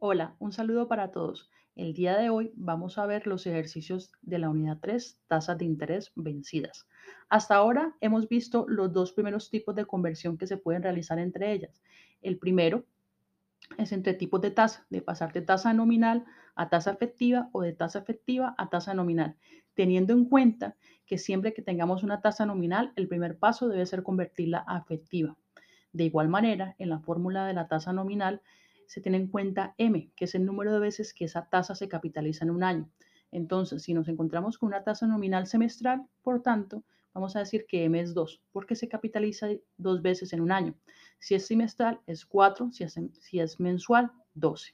Hola, un saludo para todos. El día de hoy vamos a ver los ejercicios de la unidad 3, tasas de interés vencidas. Hasta ahora hemos visto los dos primeros tipos de conversión que se pueden realizar entre ellas. El primero es entre tipos de tasa, de pasar de tasa nominal a tasa efectiva o de tasa efectiva a tasa nominal, teniendo en cuenta que siempre que tengamos una tasa nominal, el primer paso debe ser convertirla a efectiva. De igual manera, en la fórmula de la tasa nominal, se tiene en cuenta M, que es el número de veces que esa tasa se capitaliza en un año. Entonces, si nos encontramos con una tasa nominal semestral, por tanto, vamos a decir que M es 2, porque se capitaliza dos veces en un año. Si es semestral, es 4, si es, si es mensual, 12.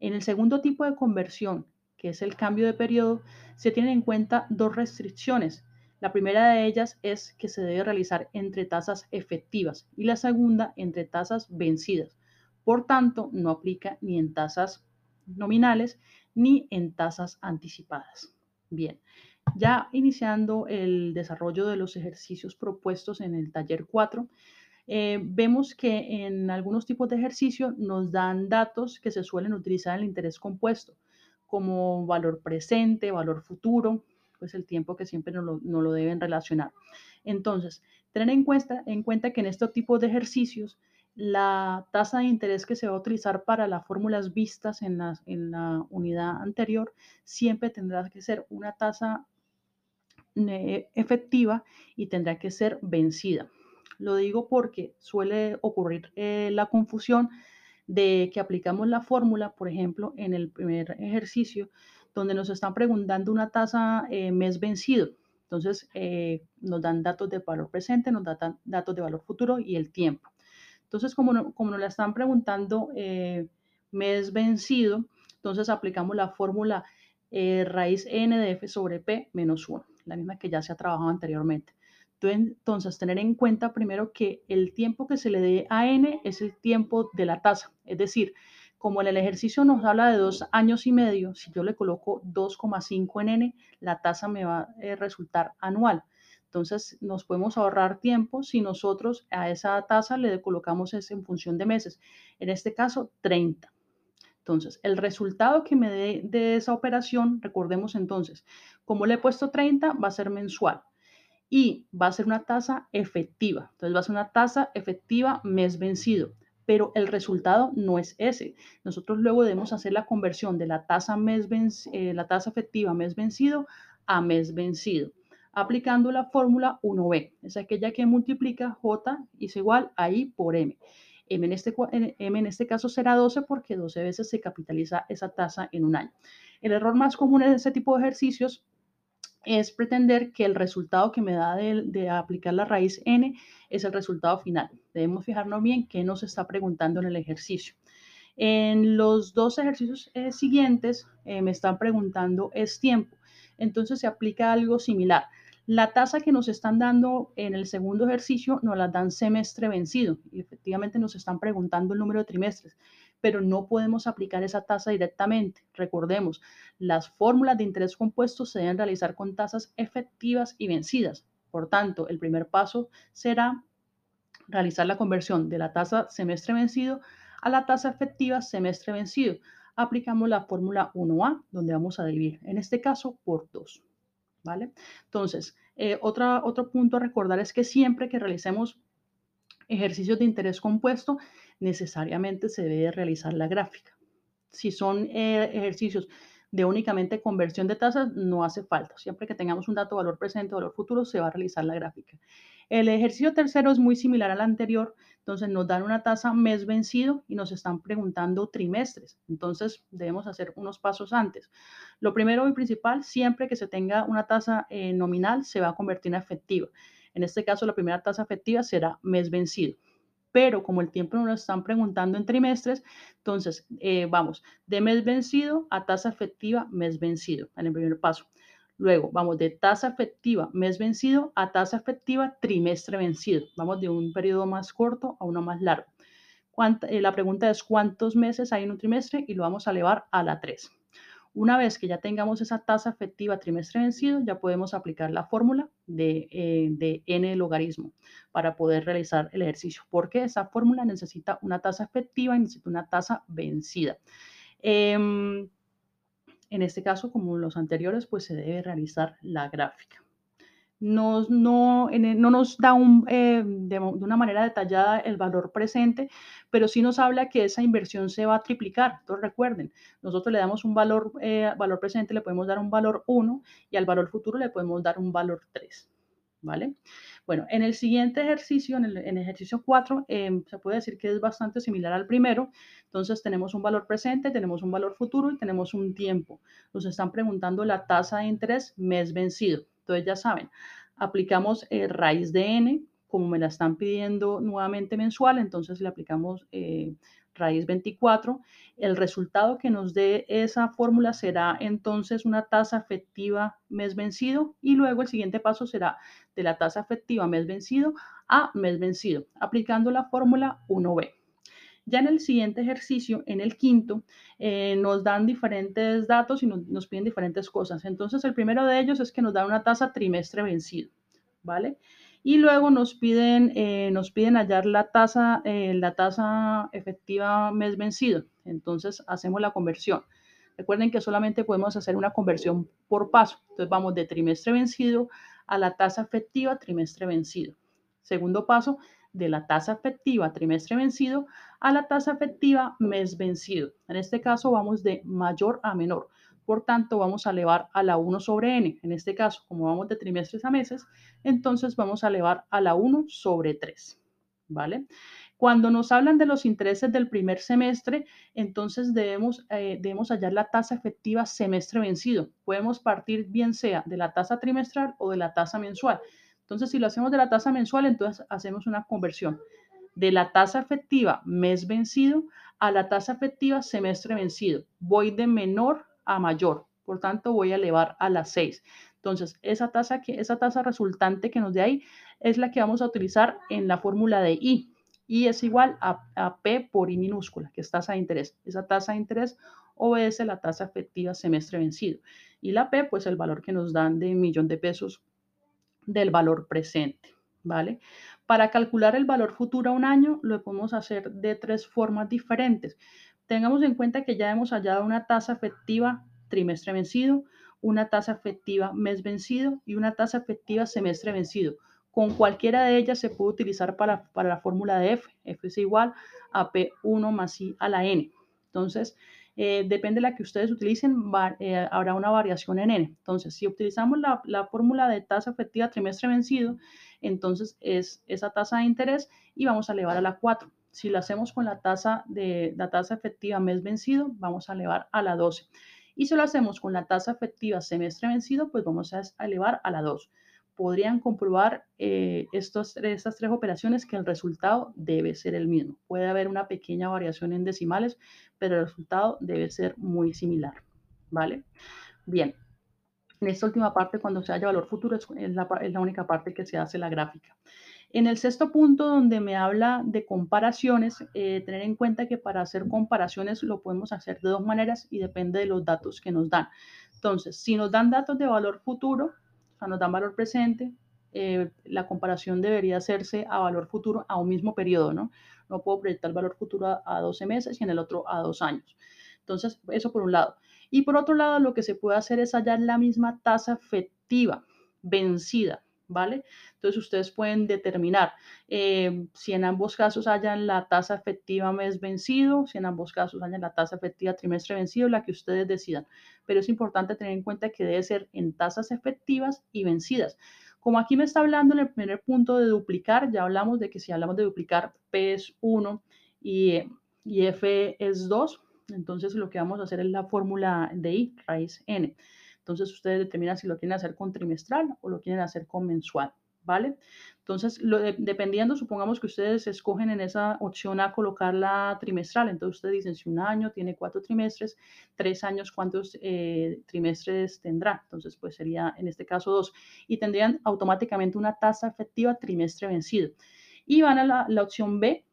En el segundo tipo de conversión, que es el cambio de periodo, se tienen en cuenta dos restricciones. La primera de ellas es que se debe realizar entre tasas efectivas y la segunda entre tasas vencidas. Por tanto, no aplica ni en tasas nominales ni en tasas anticipadas. Bien, ya iniciando el desarrollo de los ejercicios propuestos en el taller 4, eh, vemos que en algunos tipos de ejercicio nos dan datos que se suelen utilizar en el interés compuesto, como valor presente, valor futuro, pues el tiempo que siempre no lo, no lo deben relacionar. Entonces, tener en cuenta, en cuenta que en estos tipos de ejercicios la tasa de interés que se va a utilizar para las fórmulas vistas en la, unidad anterior siempre tendrá que ser una tasa eh, efectiva y tendrá que ser vencida. Lo digo porque suele ocurrir eh, la confusión de que aplicamos la fórmula, por ejemplo, en el primer ejercicio, donde nos están preguntando una tasa eh, mes vencido. Entonces, nos dan datos de valor presente, nos dan datos de valor futuro y el tiempo. Entonces, como, como nos la están preguntando eh, mes vencido, entonces aplicamos la fórmula eh, raíz n de f sobre p menos 1, la misma que ya se ha trabajado anteriormente. Entonces, tener en cuenta primero que el tiempo que se le dé a n es el tiempo de la tasa. Es decir, como en el ejercicio nos habla de dos años y medio, si yo le coloco 2,5 en n, la tasa me va a eh, resultar anual. Entonces, nos podemos ahorrar tiempo si nosotros a esa tasa le colocamos es en función de meses. En este caso, 30. Entonces, el resultado que me dé de esa operación, recordemos entonces, como le he puesto 30, va a ser mensual y va a ser una tasa efectiva. Entonces, va a ser una tasa efectiva mes vencido, pero el resultado no es ese. Nosotros luego debemos hacer la conversión de la tasa, mes eh, la tasa efectiva mes vencido a mes vencido aplicando la fórmula 1b. Es aquella que multiplica J es igual a I por M. M en, este, M en este caso será 12 porque 12 veces se capitaliza esa tasa en un año. El error más común en este tipo de ejercicios es pretender que el resultado que me da de, aplicar la raíz n es el resultado final. Debemos fijarnos bien qué nos está preguntando en el ejercicio. En los dos ejercicios eh, siguientes eh, me están preguntando es tiempo. Entonces se aplica algo similar. La tasa que nos están dando en el segundo ejercicio nos la dan semestre vencido y efectivamente nos están preguntando el número de trimestres, pero no podemos aplicar esa tasa directamente. Recordemos, las fórmulas de interés compuesto se deben realizar con tasas efectivas y vencidas. Por tanto, el primer paso será realizar la conversión de la tasa semestre vencido a la tasa efectiva semestre vencido. Aplicamos la fórmula 1A, donde vamos a dividir, en este caso, por 2. ¿Vale? Entonces, eh, otro punto a recordar es que siempre que realicemos ejercicios de interés compuesto, necesariamente se debe realizar la gráfica. Si son eh, ejercicios de únicamente conversión de tasas, no hace falta. Siempre que tengamos un dato valor presente o valor futuro, se va a realizar la gráfica. El ejercicio tercero es muy similar al anterior, entonces nos dan una tasa mes vencido y nos están preguntando trimestres. Entonces debemos hacer unos pasos antes. Lo primero y principal, siempre que se tenga una tasa eh, nominal, se va a convertir en efectiva. En este caso, la primera tasa efectiva será mes vencido pero como el tiempo nos lo están preguntando en trimestres, entonces eh, vamos de mes vencido a tasa efectiva mes vencido en el primer paso. Luego vamos de tasa efectiva mes vencido a tasa efectiva trimestre vencido. Vamos de un periodo más corto a uno más largo. Eh, la pregunta es cuántos meses hay en un trimestre y lo vamos a elevar a la 3. Una vez que ya tengamos esa tasa efectiva trimestre vencido, ya podemos aplicar la fórmula de, eh, n logaritmo para poder realizar el ejercicio, porque esa fórmula necesita una tasa efectiva y necesita una tasa vencida. Em, en este caso, como los anteriores, pues se debe realizar la gráfica no, no nos da eh, de, una manera detallada el valor presente, pero sí nos habla que esa inversión se va a triplicar. Entonces recuerden, nosotros le damos un valor, eh, valor presente, le podemos dar un valor 1 y al valor futuro le podemos dar un valor 3. ¿Vale? Bueno, en el siguiente ejercicio, en el, ejercicio 4, em, se puede decir que es bastante similar al primero. Entonces tenemos un valor presente, tenemos un valor futuro y tenemos un tiempo. Nos están preguntando la tasa de interés mes vencido. Entonces ya saben, aplicamos eh, raíz de n, como me la están pidiendo nuevamente mensual, entonces le aplicamos eh, raíz 24. El resultado que nos dé esa fórmula será entonces una tasa efectiva mes vencido y luego el siguiente paso será de la tasa efectiva mes vencido a mes vencido, aplicando la fórmula 1b. Ya en el siguiente ejercicio, en el quinto, eh, nos dan diferentes datos y nos, piden diferentes cosas. Entonces, el primero de ellos es que nos da una tasa trimestre vencido, ¿vale? Y luego nos piden, eh, nos piden hallar la tasa, eh, la tasa efectiva mes vencido. Entonces, hacemos la conversión. Recuerden que solamente podemos hacer una conversión por paso. Entonces, vamos de trimestre vencido a la tasa efectiva trimestre vencido. Segundo paso, de la tasa efectiva trimestre vencido a la tasa efectiva mes vencido. En este caso vamos de mayor a menor. Por tanto, vamos a elevar a la 1 sobre n. En este caso, como vamos de trimestres a meses, entonces vamos a elevar a la 1 sobre 3. ¿Vale? Cuando nos hablan de los intereses del primer semestre, entonces debemos, eh, debemos hallar la tasa efectiva semestre vencido. Podemos partir bien sea de la tasa trimestral o de la tasa mensual. Entonces, si lo hacemos de la tasa mensual, entonces hacemos una conversión de la tasa efectiva mes vencido a la tasa efectiva semestre vencido. Voy de menor a mayor, por tanto voy a elevar a la 6. Entonces, esa tasa, que, esa tasa resultante que nos dé ahí es la que vamos a utilizar en la fórmula de I. I es igual a, a P por I minúscula, que es tasa de interés. Esa tasa de interés obedece la tasa efectiva semestre vencido. Y la P, pues el valor que nos dan de millón de pesos del valor presente, ¿vale? Para calcular el valor futuro a un año lo podemos hacer de tres formas diferentes. Tengamos en cuenta que ya hemos hallado una tasa efectiva trimestre vencido, una tasa efectiva mes vencido y una tasa efectiva semestre vencido. Con cualquiera de ellas se puede utilizar para, para la fórmula de F. F es igual a P1 más I a la N. Entonces, eh, depende de la que ustedes utilicen, eh, habrá una variación en n. Entonces, si utilizamos la, la, fórmula de tasa efectiva trimestre vencido, entonces es esa tasa de interés y vamos a elevar a la 4. Si lo hacemos con la tasa, de, la tasa efectiva mes vencido, vamos a elevar a la 12. Y si lo hacemos con la tasa efectiva semestre vencido, pues vamos a elevar a la 2 podrían comprobar eh, estas tres operaciones que el resultado debe ser el mismo. Puede haber una pequeña variación en decimales, pero el resultado debe ser muy similar. ¿Vale? Bien. En esta última parte, cuando se haya valor futuro, es la, es la única parte que se hace la gráfica. En el sexto punto, donde me habla de comparaciones, eh, tener en cuenta que para hacer comparaciones lo podemos hacer de dos maneras y depende de los datos que nos dan. Entonces, si nos dan datos de valor futuro, sea, nos dan valor presente, eh, la comparación debería hacerse a valor futuro a un mismo periodo, ¿no? No puedo proyectar valor futuro a, a 12 meses y en el otro a dos años. Entonces, eso por un lado. Y por otro lado, lo que se puede hacer es hallar la misma tasa efectiva vencida ¿vale? Entonces ustedes pueden determinar eh, si en ambos casos hayan la tasa efectiva mes vencido, si en ambos casos hayan la tasa efectiva trimestre vencido, la que ustedes decidan. Pero es importante tener en cuenta que debe ser en tasas efectivas y vencidas. Como aquí me está hablando en el primer punto de duplicar, ya hablamos de que si hablamos de duplicar, P es 1 y, y F es 2, entonces lo que vamos a hacer es la fórmula de I, raíz N. Entonces ustedes determinan si lo quieren hacer con trimestral o lo quieren hacer con mensual, ¿vale? Entonces, dependiendo, supongamos que ustedes escogen en esa opción a colocar la trimestral. Entonces ustedes dicen si un año tiene cuatro trimestres, tres años, ¿cuántos eh, trimestres tendrá? Entonces, pues sería en este caso dos. Y tendrían automáticamente una tasa efectiva trimestre vencido. Y van a la opción B,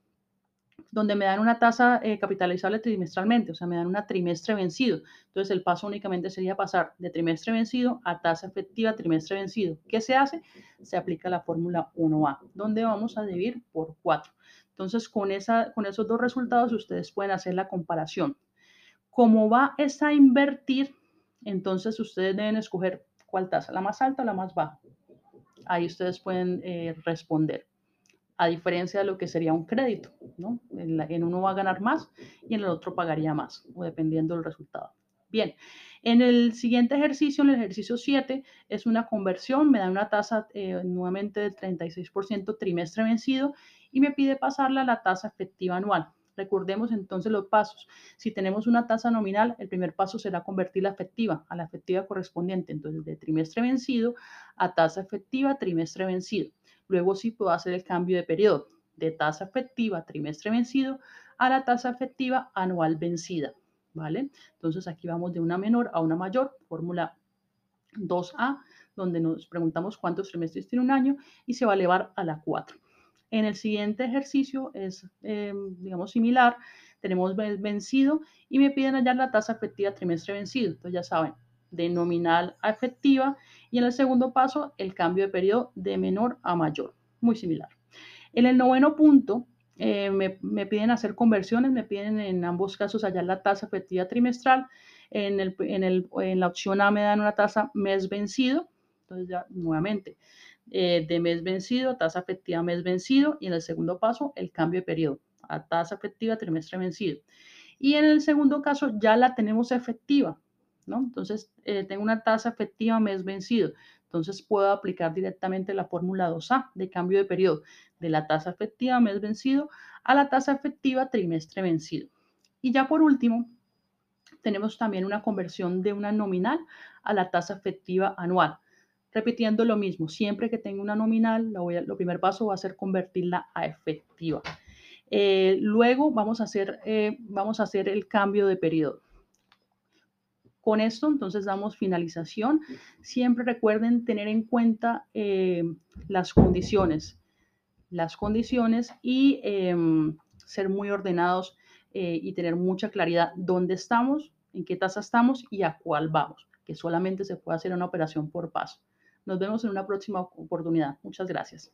donde me dan una tasa eh, capitalizable trimestralmente, o sea, me dan una trimestre vencido. Entonces, el paso únicamente sería pasar de trimestre vencido a tasa efectiva trimestre vencido. ¿Qué se hace? Se aplica la fórmula 1A, donde vamos a dividir por 4. Entonces, con, esa, con esos dos resultados, ustedes pueden hacer la comparación. Como va a invertir, entonces ustedes deben escoger cuál tasa, la más alta o la más baja. Ahí ustedes pueden eh, responder a diferencia de lo que sería un crédito. En, uno va a ganar más y en el otro pagaría más, o dependiendo del resultado. Bien, en el siguiente ejercicio, en el ejercicio 7, es una conversión, me da una tasa eh, nuevamente del 36% trimestre vencido y me pide pasarla a la tasa efectiva anual. Recordemos entonces los pasos. Si tenemos una tasa nominal, el primer paso será convertir la efectiva a la efectiva correspondiente, entonces de trimestre vencido a tasa efectiva trimestre vencido. Luego sí puedo hacer el cambio de periodo de tasa efectiva trimestre vencido a la tasa efectiva anual vencida. ¿Vale? Entonces aquí vamos de una menor a una mayor, fórmula 2A, donde nos preguntamos cuántos trimestres tiene un año y se va a elevar a la 4. En el siguiente ejercicio es, eh, digamos, similar. Tenemos vencido y me piden hallar la tasa efectiva trimestre vencido. Entonces ya saben, de nominal a efectiva y en el segundo paso el cambio de periodo de menor a mayor, muy similar. En el noveno punto eh, me, piden hacer conversiones, me piden en ambos casos hallar la tasa efectiva trimestral, en, el, en, el, en la opción A me dan una tasa mes vencido, entonces ya nuevamente eh, de mes vencido, tasa efectiva mes vencido y en el segundo paso el cambio de periodo a tasa efectiva trimestre vencido. Y en el segundo caso ya la tenemos efectiva, entonces, eh, tengo una tasa efectiva mes vencido. Entonces, puedo aplicar directamente la fórmula 2A de cambio de periodo de la tasa efectiva mes vencido a la tasa efectiva trimestre vencido. Y ya por último, tenemos también una conversión de una nominal a la tasa efectiva anual. Repitiendo lo mismo, siempre que tenga una nominal, lo primer paso va a ser convertirla a efectiva. Eh, luego vamos a, hacer, eh, vamos a hacer el cambio de periodo. Con esto entonces damos finalización. Siempre recuerden tener en cuenta eh, las condiciones, las condiciones y em, ser muy ordenados eh, y tener mucha claridad dónde estamos, en qué tasa estamos y a cuál vamos, que solamente se puede hacer una operación por paso. Nos vemos en una próxima oportunidad. Muchas gracias.